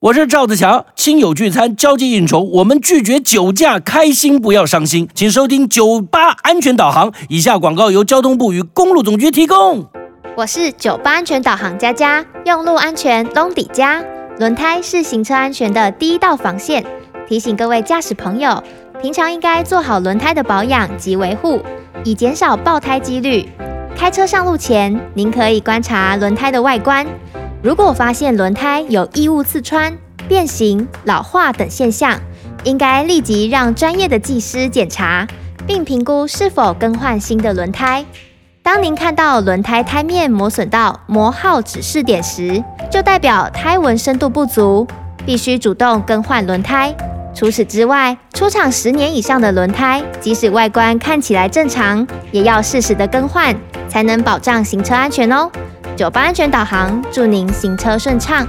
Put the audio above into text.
我是赵子强，亲友聚餐、交际应酬，我们拒绝酒驾，开心不要伤心。请收听九八安全导航。以下广告由交通部与公路总局提供。我是九八安全导航佳佳，用路安全隆底佳。轮胎是行车安全的第一道防线，提醒各位驾驶朋友，平常应该做好轮胎的保养及维护，以减少爆胎几率。开车上路前，您可以观察轮胎的外观。如果发现轮胎有异物刺穿、变形、老化等现象，应该立即让专业的技师检查，并评估是否更换新的轮胎。当您看到轮胎胎面磨损到磨耗指示点时，就代表胎纹深度不足，必须主动更换轮胎。除此之外，出厂十年以上的轮胎，即使外观看起来正常，也要适时的更换，才能保障行车安全哦。酒吧安全导航，祝您行车顺畅。